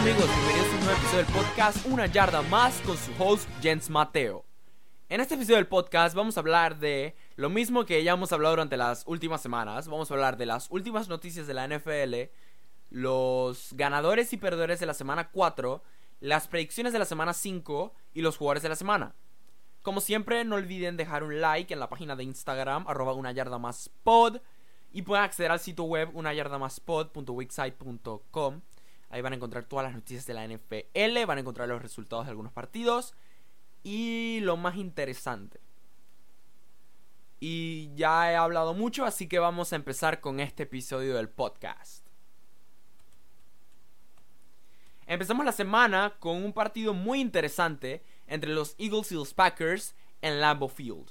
amigos, bienvenidos a un nuevo episodio del podcast Una Yarda Más con su host Jens Mateo. En este episodio del podcast vamos a hablar de lo mismo que ya hemos hablado durante las últimas semanas. Vamos a hablar de las últimas noticias de la NFL, los ganadores y perdedores de la semana 4, las predicciones de la semana 5 y los jugadores de la semana. Como siempre, no olviden dejar un like en la página de Instagram, arroba una yarda y pueden acceder al sitio web una yarda más pod.wixsite.com. Ahí van a encontrar todas las noticias de la NFL, van a encontrar los resultados de algunos partidos y lo más interesante. Y ya he hablado mucho, así que vamos a empezar con este episodio del podcast. Empezamos la semana con un partido muy interesante entre los Eagles y los Packers en Lambeau Field.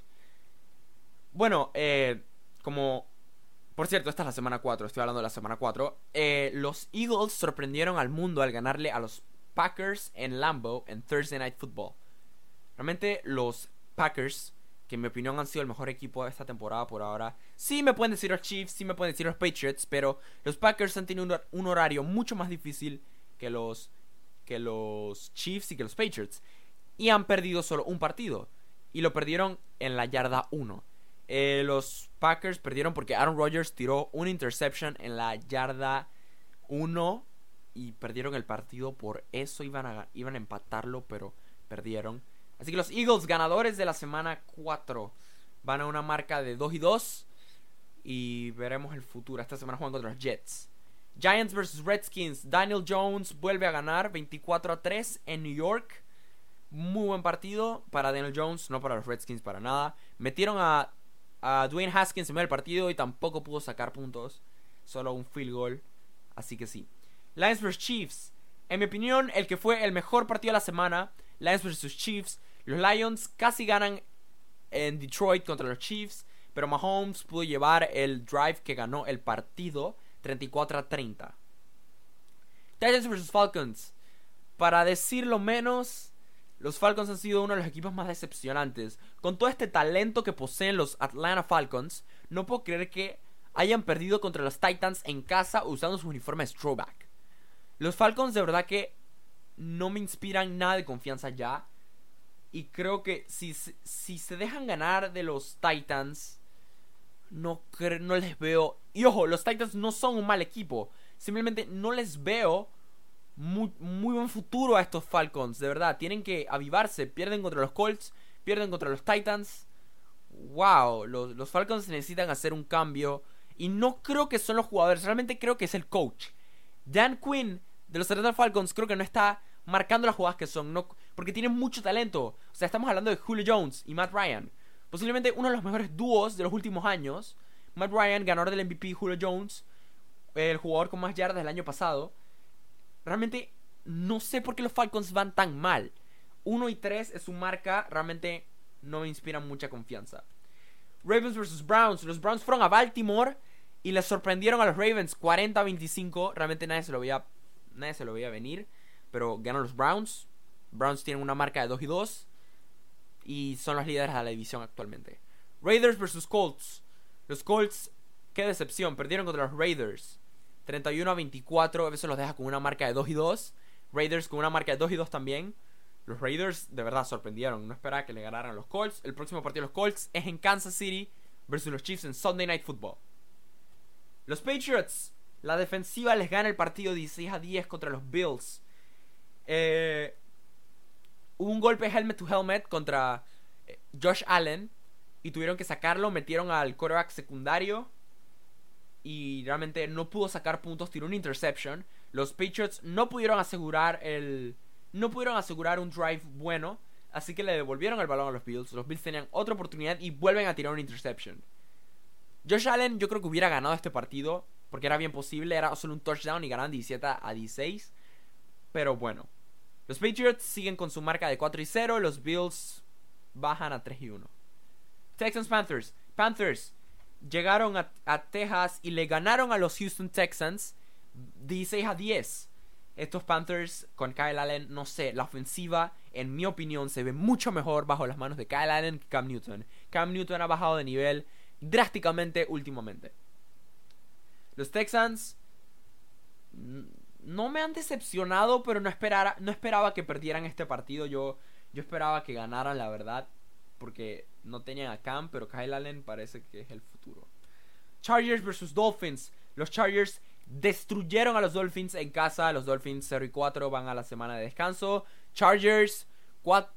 Bueno, eh, como por cierto, esta es la semana 4, estoy hablando de la semana 4. Eh, los Eagles sorprendieron al mundo al ganarle a los Packers en Lambeau en Thursday Night Football. Realmente los Packers, que en mi opinión han sido el mejor equipo de esta temporada por ahora, sí me pueden decir los Chiefs, sí me pueden decir los Patriots, pero los Packers han tenido un, horario mucho más difícil que los, que los Chiefs y que los Patriots. Y han perdido solo un partido. Y lo perdieron en la yarda 1. Eh, los Packers perdieron porque Aaron Rodgers tiró una interception en la yarda 1 y perdieron el partido. Por eso iban a, iban a empatarlo, pero perdieron. Así que los Eagles, ganadores de la semana 4, van a una marca de 2 y 2. Y veremos el futuro. Esta semana juegan contra los Jets. Giants vs Redskins. Daniel Jones vuelve a ganar 24 a 3 en New York. Muy buen partido para Daniel Jones, no para los Redskins para nada. Metieron a a Dwayne Haskins en medio del partido y tampoco pudo sacar puntos. Solo un field goal. Así que sí. Lions vs Chiefs. En mi opinión, el que fue el mejor partido de la semana. Lions vs Chiefs. Los Lions casi ganan en Detroit contra los Chiefs. Pero Mahomes pudo llevar el drive que ganó el partido 34 a 30. Titans vs Falcons. Para decirlo menos, los Falcons han sido uno de los equipos más decepcionantes. Con todo este talento que poseen los Atlanta Falcons, no puedo creer que hayan perdido contra los Titans en casa usando sus uniformes throwback. Los Falcons de verdad que no me inspiran nada de confianza ya. Y creo que si, si se dejan ganar de los Titans, no, no les veo... Y ojo, los Titans no son un mal equipo. Simplemente no les veo muy, buen futuro a estos Falcons, de verdad. Tienen que avivarse. Pierden contra los Colts, pierden contra los Titans. Wow, los, Falcons necesitan hacer un cambio. Y no creo que son los jugadores, realmente creo que es el coach. Dan Quinn de los Atlanta Falcons creo que no está marcando las jugadas que son, no, porque tienen mucho talento. O sea, estamos hablando de Julio Jones y Matt Ryan. Posiblemente uno de los mejores dúos de los últimos años. Matt Ryan, ganador del MVP, Julio Jones, el jugador con más yardas del año pasado. Realmente no sé por qué los Falcons van tan mal. 1 y 3 es su marca, realmente no me inspira mucha confianza. Ravens vs Browns. Los Browns fueron a Baltimore y les sorprendieron a los Ravens 40-25. Realmente nadie se lo veía nadie se lo veía venir, pero ganan los Browns. Browns tienen una marca de 2 y 2 y son los líderes de la división actualmente. Raiders vs Colts. Los Colts, qué decepción, perdieron contra los Raiders. 31 a 24, a veces los deja con una marca de 2 y 2. Raiders con una marca de 2 y 2 también. Los Raiders de verdad sorprendieron. No esperaba que le ganaran los Colts. El próximo partido de los Colts es en Kansas City versus los Chiefs en Sunday Night Football. Los Patriots. La defensiva les gana el partido 16 a 10 contra los Bills. Eh, hubo un golpe helmet to helmet contra eh, Josh Allen. Y tuvieron que sacarlo. Metieron al quarterback secundario y realmente no pudo sacar puntos, tiró una interception. Los Patriots no pudieron asegurar el no pudieron asegurar un drive bueno, así que le devolvieron el balón a los Bills. Los Bills tenían otra oportunidad y vuelven a tirar una interception. Josh Allen yo creo que hubiera ganado este partido porque era bien posible, era solo un touchdown y ganaron 17 a 16. Pero bueno, los Patriots siguen con su marca de 4 y 0, los Bills bajan a 3 y 1. Texans Panthers. Panthers llegaron a, Texas y le ganaron a los Houston Texans 16 a 10. Estos Panthers con Kyle Allen, no sé, la ofensiva, en mi opinión, se ve mucho mejor bajo las manos de Kyle Allen que Cam Newton. Cam Newton ha bajado de nivel drásticamente últimamente. Los Texans, no me han decepcionado, pero no, esperara, no esperaba que perdieran este partido. Yo, yo esperaba que ganaran, la verdad. Porque no tenían a Cam, pero Kyle Allen parece que es el futuro. Chargers versus Dolphins. Los Chargers destruyeron a los Dolphins en casa. Los Dolphins 0 y 4 van a la semana de descanso. Chargers,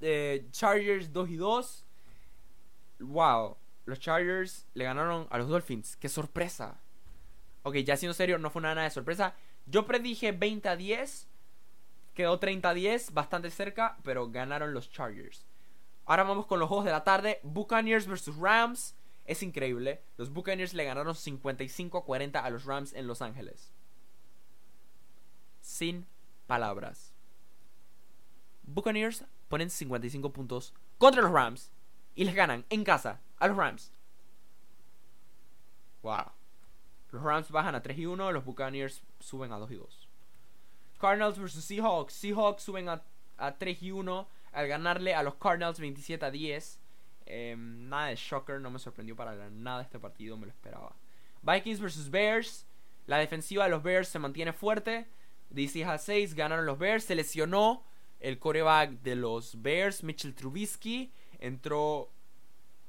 eh, Chargers 2 y 2. Wow. Los Chargers le ganaron a los Dolphins. ¡Qué sorpresa! Ok, ya siendo serio, no fue nada de sorpresa. Yo predije 20 a 10. Quedó 30 a 10, bastante cerca, pero ganaron los Chargers. Ahora vamos con los juegos de la tarde. Buccaneers versus Rams. Es increíble. Los Buccaneers le ganaron 55 a 40 a los Rams en Los Ángeles. Sin palabras. Buccaneers ponen 55 puntos contra los Rams y les ganan en casa a los Rams. Wow. Los Rams bajan a 3 y 1, los Buccaneers suben a 2 y 2. Cardinals vs Seahawks. Seahawks suben a, a 3 y 1 al ganarle a los Cardinals 27 a 10. Em, nada de shocker, no me sorprendió para nada este partido, me lo esperaba. Vikings vs Bears. La defensiva de los Bears se mantiene fuerte. 16 a 6 ganaron los Bears. Se lesionó el coreback de los Bears, Mitchell Trubisky. Entró,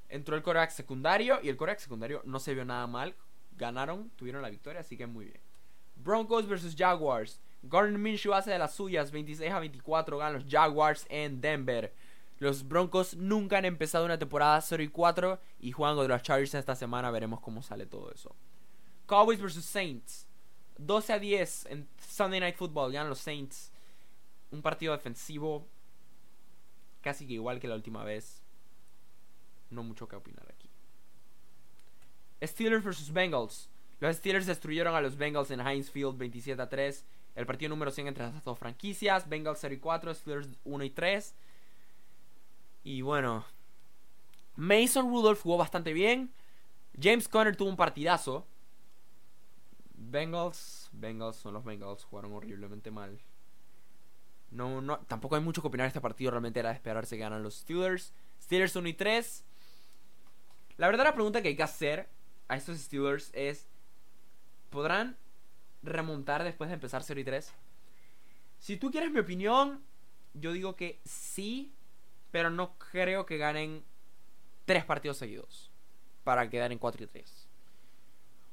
entró el coreback secundario y el coreback secundario no se vio nada mal ganaron, tuvieron la victoria, así que muy bien. Broncos versus Jaguars. Gordon Minshew hace de las suyas, 26 a 24 ganan los Jaguars en Denver. Los Broncos nunca han empezado una temporada 0 y 4 y juegan contra los Chargers esta semana, veremos cómo sale todo eso. Cowboys versus Saints. 12 a 10 en Sunday Night Football, ganan los Saints. Un partido defensivo casi que igual que la última vez. No mucho que opinar aquí. Steelers vs Bengals. Los Steelers destruyeron a los Bengals en Heinz Field 27 a 3. El partido número 100 entre las dos franquicias. Bengals 0 y 4, Steelers 1 y 3. Y bueno. Mason Rudolph jugó bastante bien. James Conner tuvo un partidazo. Bengals. Bengals son los Bengals. Jugaron horriblemente mal. No, no, tampoco hay mucho que opinar de este partido. Realmente era de esperarse que ganan los Steelers. Steelers 1 y 3. La verdadera pregunta que hay que hacer a estos Steelers es, ¿podrán remontar después de empezar 0 y 3? Si tú quieres mi opinión, yo digo que sí, pero no creo que ganen tres partidos seguidos para quedar en 4 y 3.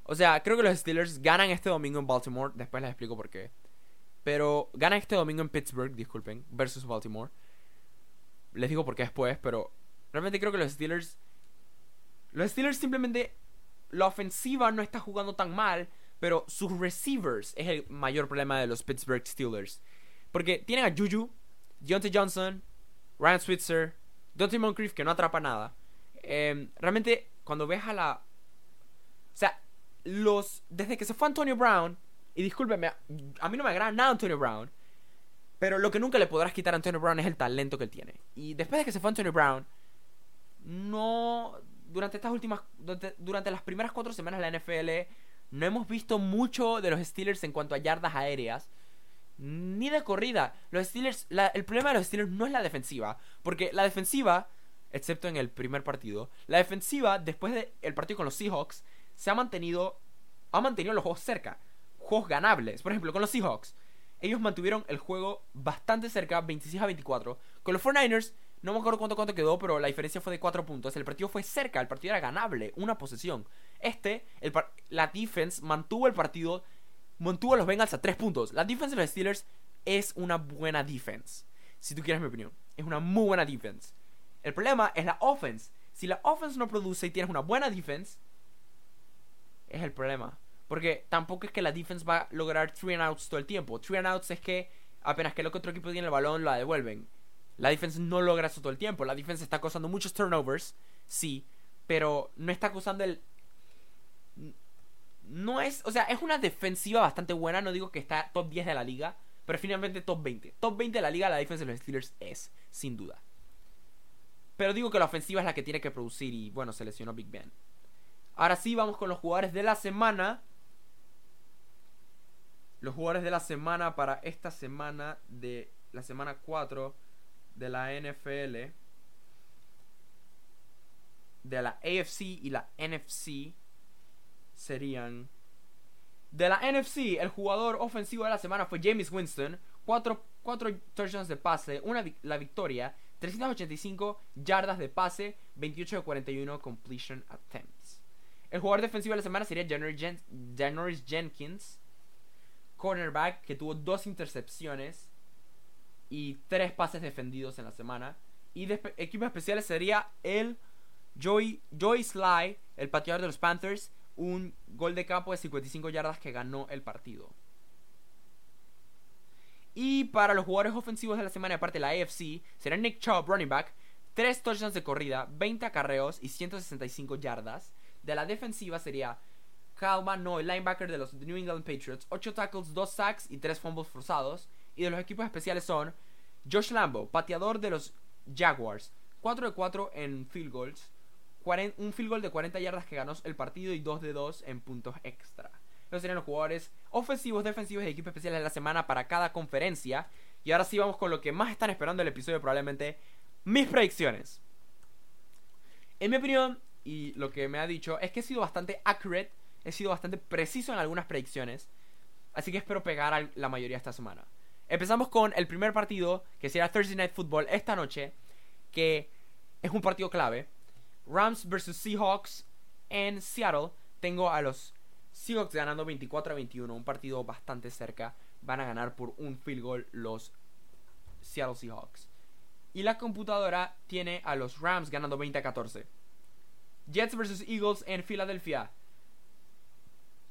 O sea, creo que los Steelers ganan este domingo en Baltimore, después les explico por qué. Pero ganan este domingo en Pittsburgh, disculpen, versus Baltimore. Les digo por qué después, pero realmente creo que los Steelers... Los Steelers simplemente la ofensiva no está jugando tan mal, pero sus receivers es el mayor problema de los Pittsburgh Steelers. Porque tienen a Juju, Deontay Johnson, Ryan Switzer, Dante Moncrief que no atrapa nada. Em, realmente, cuando ves a la. O sea, los. Desde que se fue Antonio Brown. Y discúlpeme, a mí no me agrada nada Antonio Brown. Pero lo que nunca le podrás quitar a Antonio Brown es el talento que él tiene. Y después de que se fue Antonio Brown, no durante estas últimas. Durante, las primeras cuatro semanas de la NFL, no hemos visto mucho de los Steelers en cuanto a yardas aéreas. Ni de corrida. Los Steelers. el problema de los Steelers no es la defensiva. Porque la defensiva, excepto en el primer partido, la defensiva, después del partido con los Seahawks, se ha mantenido. Ha mantenido los juegos cerca. Juegos ganables. Por ejemplo, con los Seahawks. Ellos mantuvieron el juego bastante cerca, 26 a 24. Con los 49ers no me acuerdo cuánto, cuánto quedó, pero la diferencia fue de 4 puntos. El partido fue cerca, el partido era ganable, una posesión. Este, la defense mantuvo el partido, mantuvo los Bengals a 3 puntos. La defense de los Steelers es una buena defense. Si tú quieres mi opinión, es una muy buena defense. El problema es la offense. Si la offense no produce y tienes una buena defense, es el problema. Porque tampoco es que la defense va a lograr 3 and outs todo el tiempo. 3 and outs es que apenas que el otro equipo tiene el balón, la devuelven. La defensa no logra eso todo el tiempo. La defensa está causando muchos turnovers, sí, pero no está causando el... No es, o sea, es una defensiva bastante buena, no digo que está top 10 de la liga, pero finalmente top 20. Top 20 de la liga la defensa de los Steelers es, sin duda. Pero digo que la ofensiva es la que tiene que producir y bueno, se lesionó Big Ben. Ahora sí, vamos con los jugadores de la semana. Los jugadores de la semana para esta semana de la semana 4 de la NFL, de la AFC y la NFC serían De la NFC, el jugador ofensivo de la semana fue James Winston. 4, touchdowns de pase, una la victoria, 385 yardas de pase, 28 de 41 completion attempts. El jugador defensivo de la semana sería Janoris Jenkins, cornerback, que tuvo dos intercepciones y tres pases defendidos en la semana. Y de equipos especiales sería el Joy, Joy Sly, el pateador de los Panthers, un gol de campo de 55 yardas que ganó el partido. Y para los jugadores ofensivos de la semana, aparte de la AFC, será Nick Chubb, running back, 3 touchdowns de corrida, 20 acarreos y 165 yardas. De la defensiva sería Kyle Noy, linebacker de los New England Patriots, 8 tackles, 2 sacks y 3 fumbles forzados. Y de los equipos especiales son Josh Lambo, pateador de los Jaguars, 4 de 4 en field goals, un field goal de 40 yardas que ganó el partido y 2 de 2 en puntos extra. Esos serían los jugadores ofensivos, defensivos y equipos especiales de la semana para cada conferencia. Y ahora sí vamos con lo que más están esperando el episodio, probablemente mis predicciones. En mi opinión, y lo que me ha dicho, es que he sido bastante accurate, he sido bastante preciso en algunas predicciones. Así que espero pegar a la mayoría esta semana. Empezamos con el primer partido, que será Thursday Night Football esta noche, que es un partido clave. Rams vs Seahawks en Seattle. Tengo a los Seahawks ganando 24 a 21, un partido bastante cerca. Van a ganar por un field goal los Seattle Seahawks. Y la computadora tiene a los Rams ganando 20 a 14. Jets vs Eagles en Filadelfia.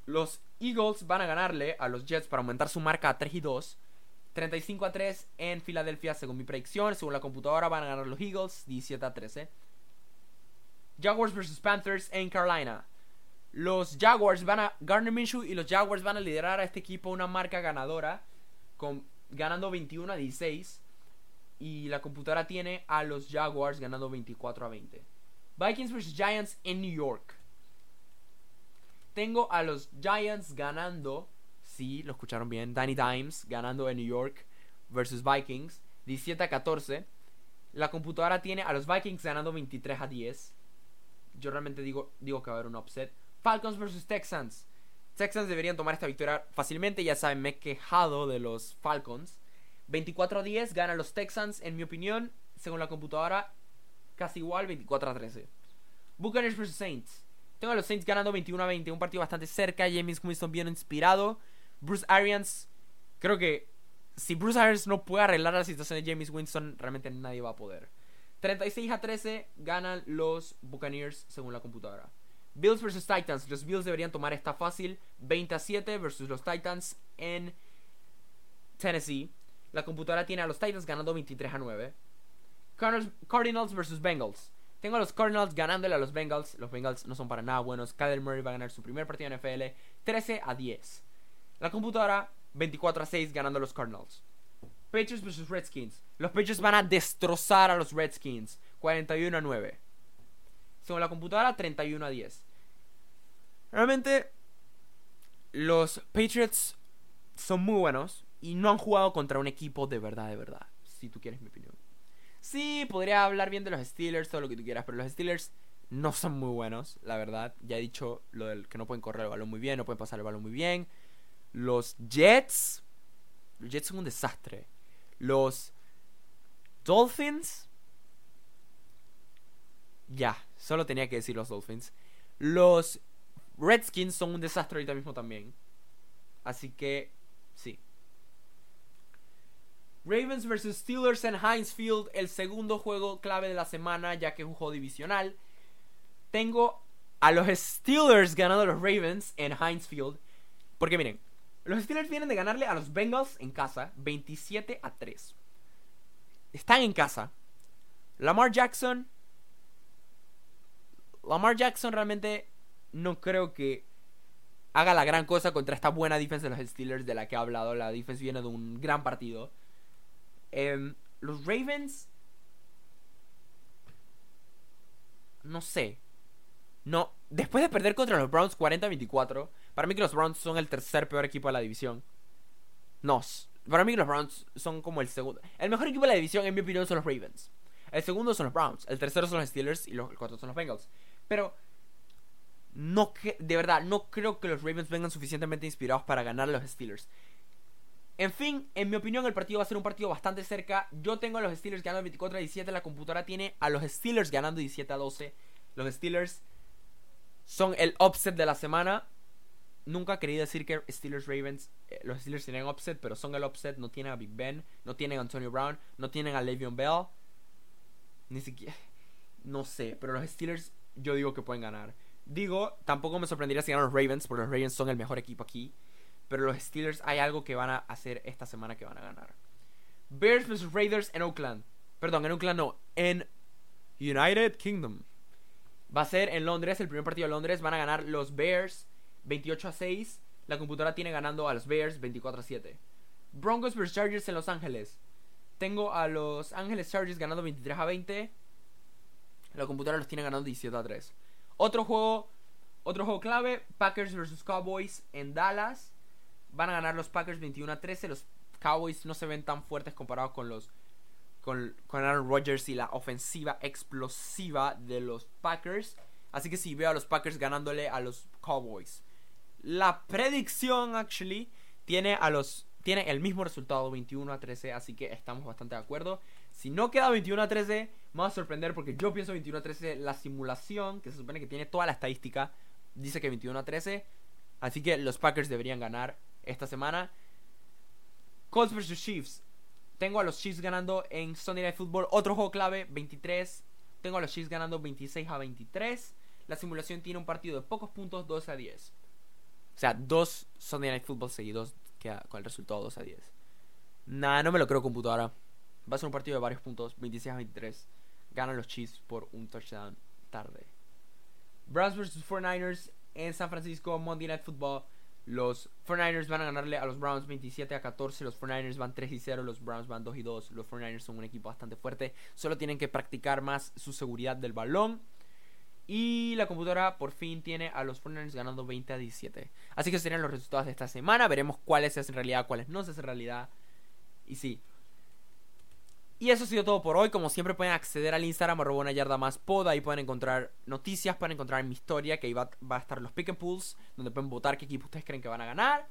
Los Eagles van a ganarle a los Jets para aumentar su marca a 3 y 2. 35 a 3 en Filadelfia según mi predicción. Según la computadora van a ganar los Eagles 17 a 13. Jaguars vs Panthers en Carolina. Los Jaguars van a. Garner Minshew y los Jaguars van a liderar a este equipo una marca ganadora. Con, ganando 21 a 16. Y la computadora tiene a los Jaguars ganando 24 a 20. Vikings vs Giants en New York. Tengo a los Giants ganando. Sí, lo escucharon bien. Danny Dimes ganando en New York versus Vikings. 17 a 14. La computadora tiene a los Vikings ganando 23 a 10. Yo realmente digo, digo que va a haber un upset. Falcons versus Texans. Texans deberían tomar esta victoria fácilmente. Ya saben, me he quejado de los Falcons. 24 a 10 ganan los Texans, en mi opinión, según la computadora, casi igual, 24 a 13. Buccaneers versus Saints. Tengo a los Saints ganando 21 a 20, un partido bastante cerca. James Winston bien inspirado. Bruce Arians, creo que si Bruce Arians no puede arreglar la situación de James Winston, realmente nadie va a poder. 36 a 13 ganan los Buccaneers según la computadora. Bills vs Titans. Los Bills deberían tomar esta fácil. 20 a 7 versus los Titans en Tennessee. La computadora tiene a los Titans ganando 23 a 9. Cardinals vs Bengals. Tengo a los Cardinals ganándole a los Bengals. Los Bengals no son para nada buenos. Kyler Murray va a ganar su primer partido en NFL 13 a 10. La computadora 24 a 6 ganando los Cardinals. Patriots vs Redskins. Los Patriots van a destrozar a los Redskins 41 a 9. Según la computadora 31 a 10. Realmente los Patriots son muy buenos y no han jugado contra un equipo de verdad, de verdad, si tú quieres mi opinión. Sí, podría hablar bien de los Steelers, todo lo que tú quieras, pero los Steelers no son muy buenos, la verdad. Ya he dicho lo del que no pueden correr el balón muy bien, no pueden pasar el balón muy bien. Los Jets, los Jets son un desastre. Los Dolphins, ya, solo tenía que decir los Dolphins. Los Redskins son un desastre ahorita mismo también. Así que, sí. Ravens vs Steelers en Heinz Field, el segundo juego clave de la semana, ya que es un juego divisional. Tengo a los Steelers ganando a los Ravens en Heinz Field. Porque miren, los Steelers vienen de ganarle a los Bengals en casa 27 a 3. Están en casa. Lamar Jackson. Lamar Jackson realmente no creo que haga la gran cosa contra esta buena defensa de los Steelers de la que he hablado. La defensa viene de un gran partido. Em, los Ravens. No sé. No. Después de perder contra los Browns 40-24. Para mí que los Browns son el tercer peor equipo de la división. No. Para mí que los Browns son como el segundo. El mejor equipo de la división, en mi opinión, son los Ravens. El segundo son los Browns. El tercero son los Steelers. Y los, el cuarto son los Bengals. Pero no de verdad, no creo que los Ravens vengan suficientemente inspirados para ganar a los Steelers. En fin, en mi opinión el partido va a ser un partido bastante cerca. Yo tengo a los Steelers ganando 24 a 17. La computadora tiene a los Steelers ganando 17 a 12. Los Steelers son el upset de la semana. Nunca quería decir que Steelers Ravens, eh, los Steelers tienen upset, pero son el upset. No tienen a Big Ben, no tienen a Antonio Brown, no tienen a Le'Veon Bell. Ni siquiera, no sé, pero los Steelers yo digo que pueden ganar. Digo, tampoco me sorprendería si ganan los Ravens, porque los Ravens son el mejor equipo aquí. Pero los Steelers hay algo que van a hacer esta semana que van a ganar. Bears vs Raiders en Oakland. Perdón, en Oakland no, en United Kingdom. Va a ser en Londres, el primer partido de Londres. Van a ganar los Bears 28 a 6. La computadora tiene ganando a los Bears 24 a 7. Broncos vs Chargers en Los Ángeles. Tengo a los Ángeles Chargers ganando 23 a 20. La computadora los tiene ganando 17 a 3. Otro juego, otro juego clave, Packers vs Cowboys en Dallas. Van a ganar los Packers 21 a 13. Los Cowboys no se ven tan fuertes comparados con los con, con Aaron Rodgers y la ofensiva explosiva de los Packers. Así que sí, veo a los Packers ganándole a los Cowboys. La predicción, actually, tiene a los. Tiene el mismo resultado, 21 a 13. Así que estamos bastante de acuerdo. Si no queda 21 a 13, me va a sorprender porque yo pienso 21 a 13. La simulación, que se supone que tiene toda la estadística, dice que 21 a 13. Así que los Packers deberían ganar esta semana. Colts vs Chiefs. Tengo a los Chiefs ganando en Sunday Night Football. Otro juego clave, 23. Tengo a los Chiefs ganando 26 a 23. La simulación tiene un partido de pocos puntos, 2 a 10. O sea, dos Sunday Night Football seguidos queda con el resultado 2 a 10. Nah, no me lo creo computadora. Va a ser un partido de varios puntos, 26 a 23. Ganan los Chiefs por un touchdown tarde. Browns vs 49ers en San Francisco, Monday Night Football. Los 49ers van a ganarle a los Browns 27 a 14. Los 49ers van 3 y 0. Los Browns van 2 y 2. Los 49ers son un equipo bastante fuerte. Solo tienen que practicar más su seguridad del balón. Y la computadora por fin tiene a los 49ers ganando 20 a 17. Así que serían los resultados de esta semana. Veremos cuáles se hacen realidad, cuáles no se hacen realidad. Y sí, y eso ha sido todo por hoy. Como siempre pueden acceder al Instagram arroba una yarda más pod. Ahí pueden encontrar noticias, pueden encontrar mi historia, que ahí va, a estar los pick and pools, donde pueden votar qué equipo ustedes creen que van a ganar.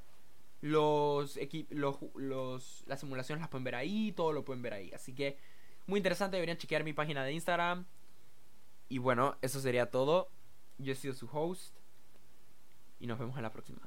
Los, los, los las simulaciones las pueden ver ahí, todo lo pueden ver ahí. Así que muy interesante, deberían chequear mi página de Instagram. Y bueno, eso sería todo. Yo he sido su host. Y nos vemos en la próxima.